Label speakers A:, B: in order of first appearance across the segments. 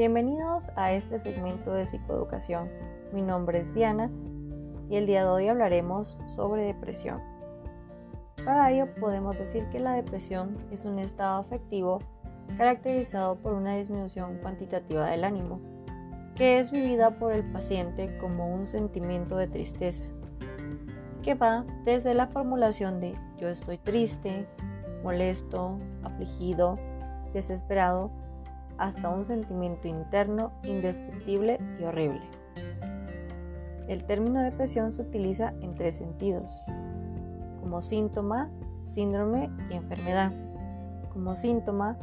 A: Bienvenidos a este segmento de psicoeducación. Mi nombre es Diana y el día de hoy hablaremos sobre depresión. Para ello podemos decir que la depresión es un estado afectivo caracterizado por una disminución cuantitativa del ánimo, que es vivida por el paciente como un sentimiento de tristeza, que va desde la formulación de yo estoy triste, molesto, afligido, desesperado, hasta un sentimiento interno indescriptible y horrible. El término depresión se utiliza en tres sentidos, como síntoma, síndrome y enfermedad. Como síntoma,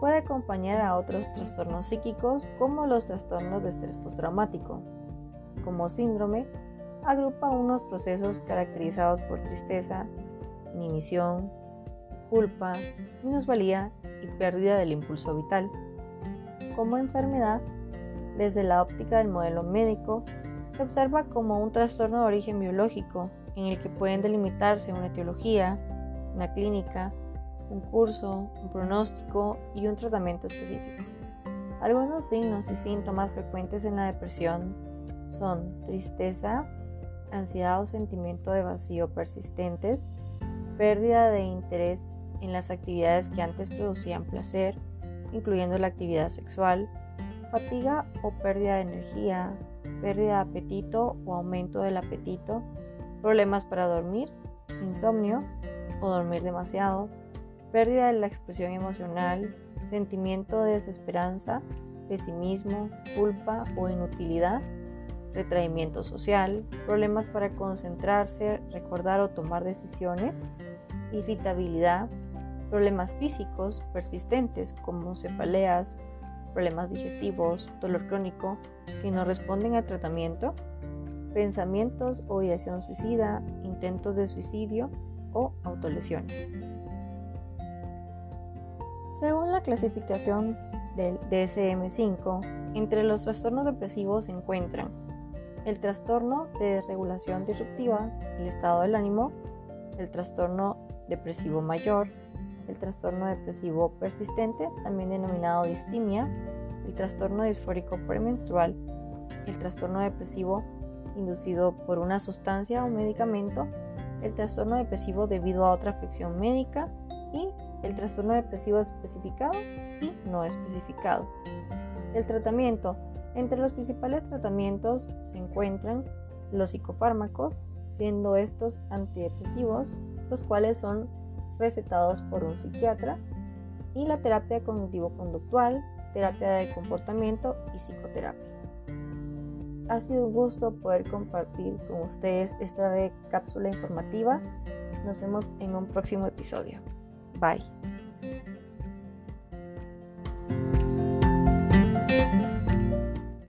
A: puede acompañar a otros trastornos psíquicos como los trastornos de estrés postraumático. Como síndrome, agrupa unos procesos caracterizados por tristeza, inhibición, culpa, minusvalía y pérdida del impulso vital como enfermedad, desde la óptica del modelo médico, se observa como un trastorno de origen biológico en el que pueden delimitarse una etiología, una clínica, un curso, un pronóstico y un tratamiento específico. Algunos signos y síntomas frecuentes en la depresión son tristeza, ansiedad o sentimiento de vacío persistentes, pérdida de interés en las actividades que antes producían placer, incluyendo la actividad sexual, fatiga o pérdida de energía, pérdida de apetito o aumento del apetito, problemas para dormir, insomnio o dormir demasiado, pérdida de la expresión emocional, sentimiento de desesperanza, pesimismo, culpa o inutilidad, retraimiento social, problemas para concentrarse, recordar o tomar decisiones, irritabilidad, problemas físicos persistentes como cefaleas, problemas digestivos, dolor crónico que no responden al tratamiento, pensamientos o ideación suicida, intentos de suicidio o autolesiones. Según la clasificación del DSM-5, entre los trastornos depresivos se encuentran el trastorno de desregulación disruptiva, el estado del ánimo, el trastorno depresivo mayor, el trastorno depresivo persistente, también denominado distimia, el trastorno disfórico premenstrual, el trastorno depresivo inducido por una sustancia o medicamento, el trastorno depresivo debido a otra afección médica y el trastorno depresivo especificado y no especificado. El tratamiento. Entre los principales tratamientos se encuentran los psicofármacos, siendo estos antidepresivos, los cuales son recetados por un psiquiatra, y la terapia cognitivo-conductual, terapia de comportamiento y psicoterapia. Ha sido un gusto poder compartir con ustedes esta cápsula informativa. Nos vemos en un próximo episodio. Bye.